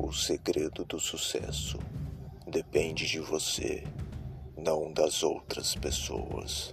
O segredo do sucesso depende de você, não das outras pessoas.